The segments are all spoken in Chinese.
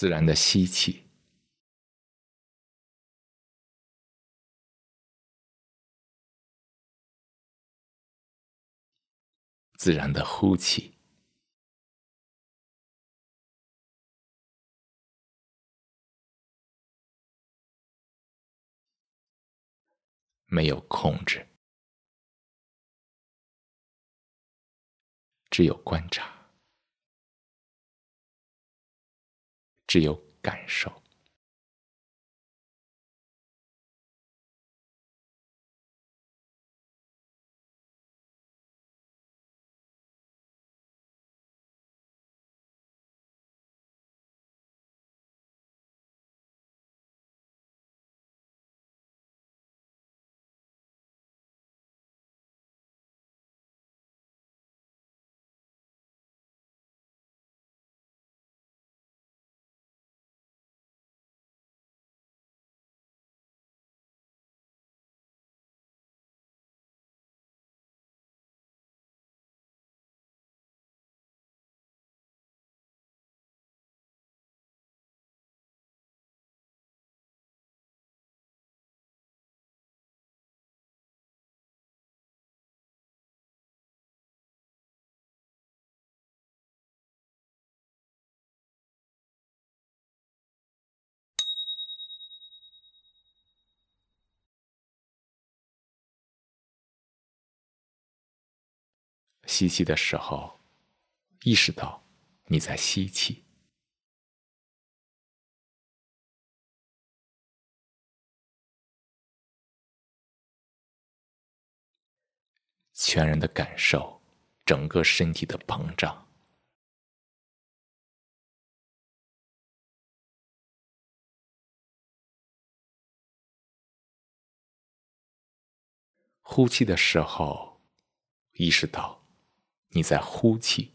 自然的吸气，自然的呼气，没有控制，只有观察。只有感受。吸气的时候，意识到你在吸气；全然的感受整个身体的膨胀。呼气的时候，意识到。你在呼气，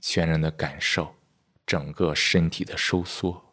全然的感受整个身体的收缩。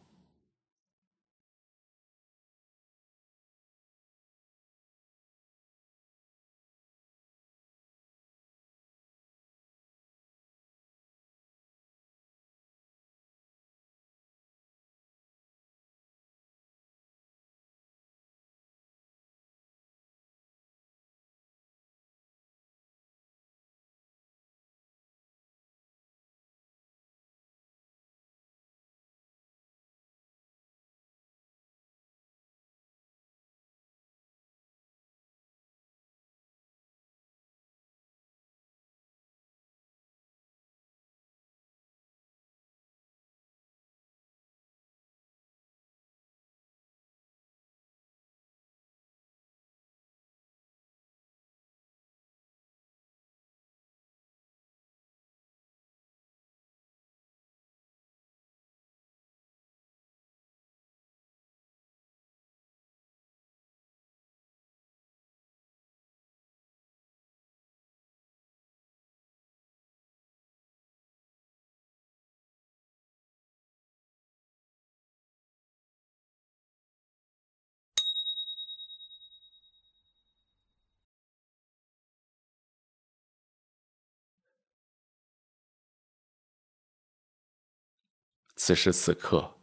此时此刻，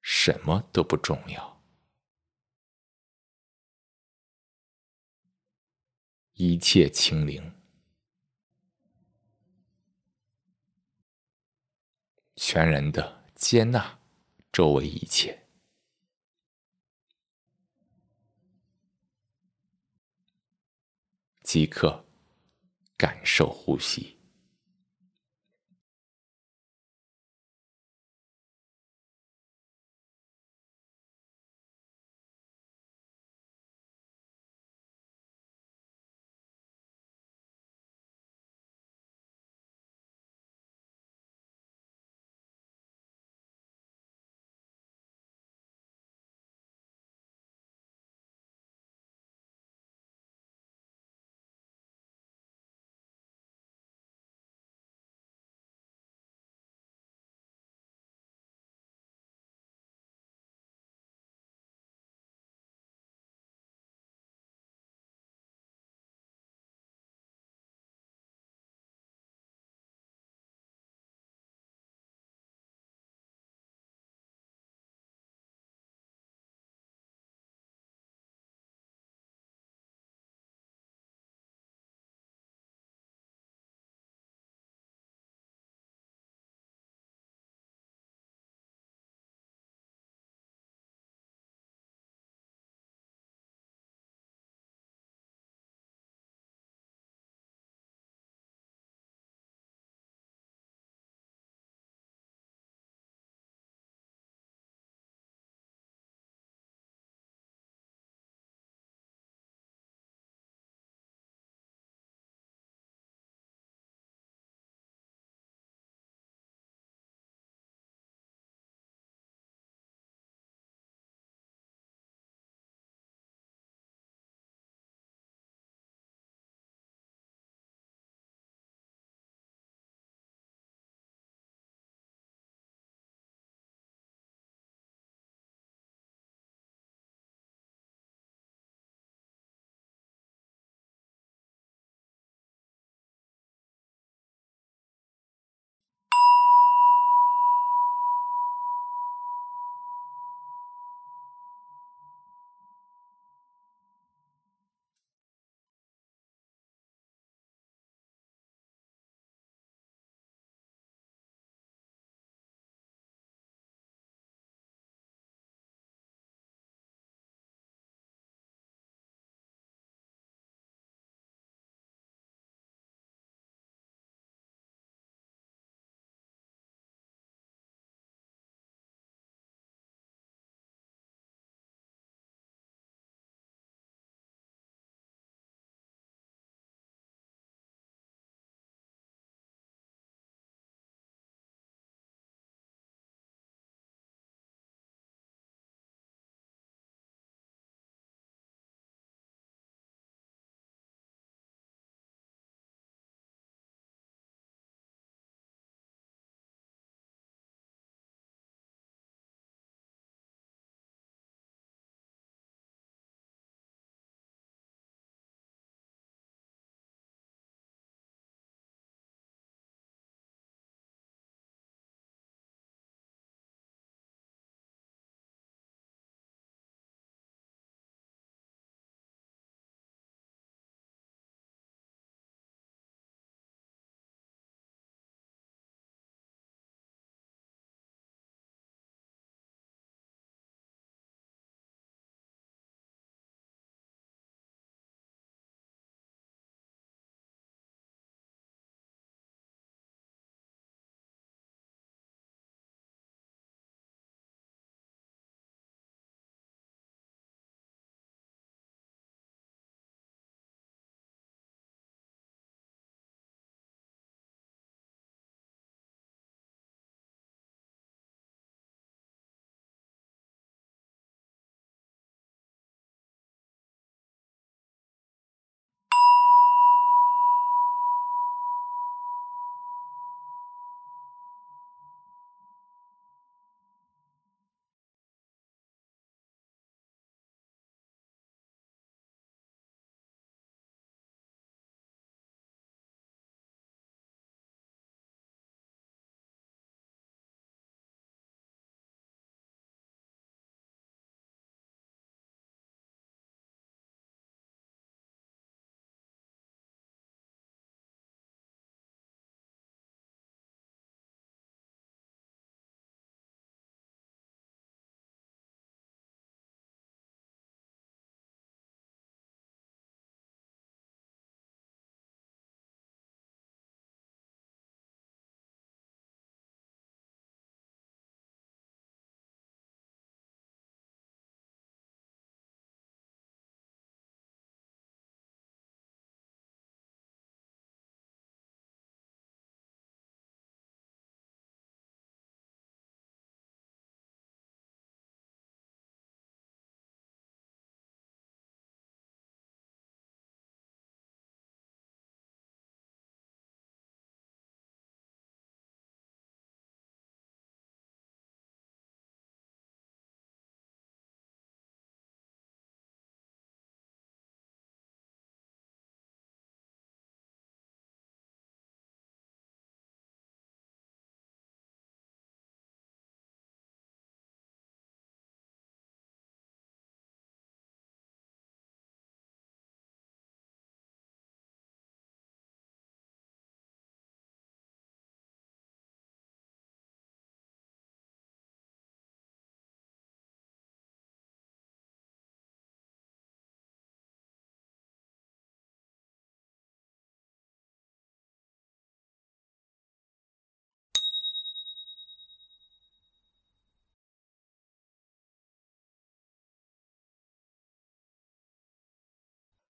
什么都不重要，一切清零，全然的接纳周围一切，即刻感受呼吸。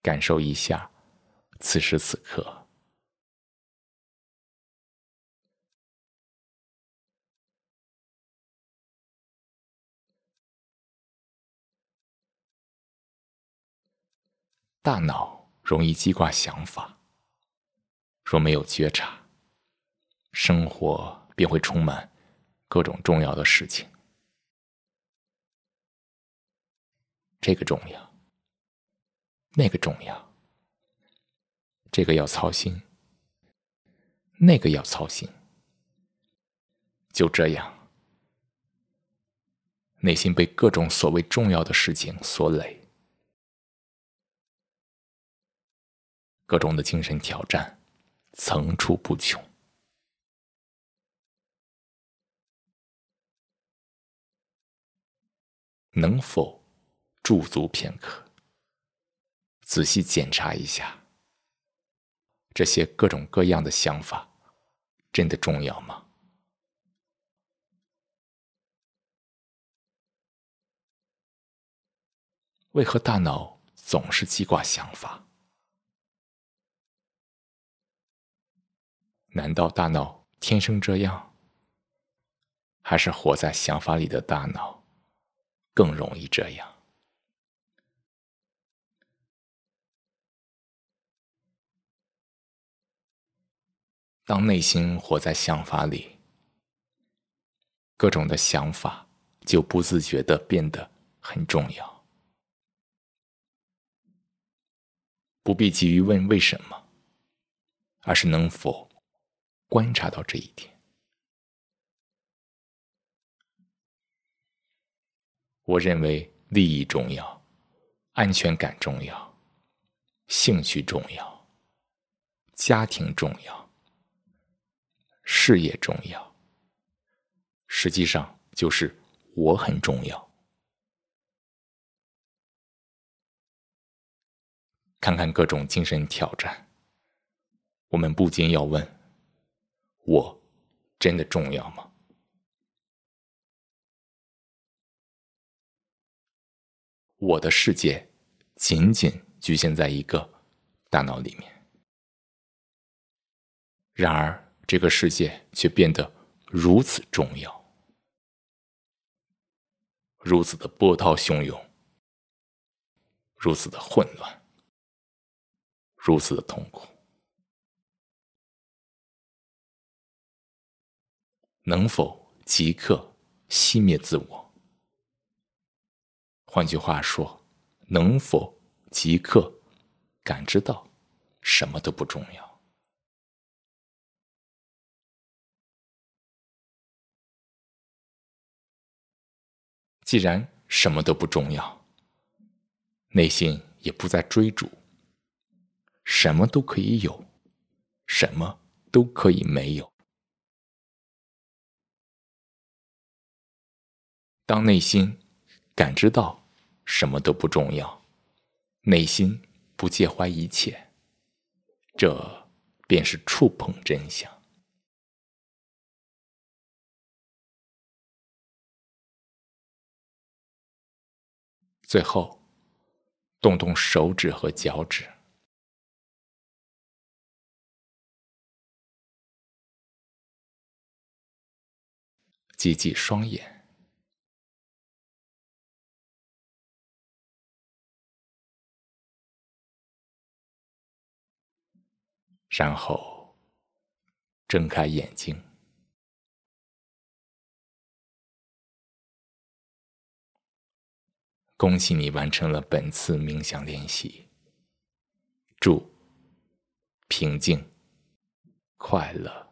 感受一下此时此刻。大脑容易记挂想法，若没有觉察，生活便会充满各种重要的事情。这个重要，那个重要，这个要操心，那个要操心。就这样，内心被各种所谓重要的事情所累。各种的精神挑战层出不穷，能否驻足片刻，仔细检查一下这些各种各样的想法，真的重要吗？为何大脑总是记挂想法？难道大脑天生这样，还是活在想法里的大脑更容易这样？当内心活在想法里，各种的想法就不自觉的变得很重要，不必急于问为什么，而是能否。观察到这一点，我认为利益重要，安全感重要，兴趣重要，家庭重要，事业重要。实际上就是我很重要。看看各种精神挑战，我们不禁要问。我真的重要吗？我的世界仅仅局限在一个大脑里面，然而这个世界却变得如此重要，如此的波涛汹涌，如此的混乱，如此的痛苦。能否即刻熄灭自我？换句话说，能否即刻感知到什么都不重要？既然什么都不重要，内心也不再追逐，什么都可以有，什么都可以没有。当内心感知到什么都不重要，内心不介怀一切，这便是触碰真相。最后，动动手指和脚趾，挤挤双眼。然后睁开眼睛。恭喜你完成了本次冥想练习。祝平静、快乐。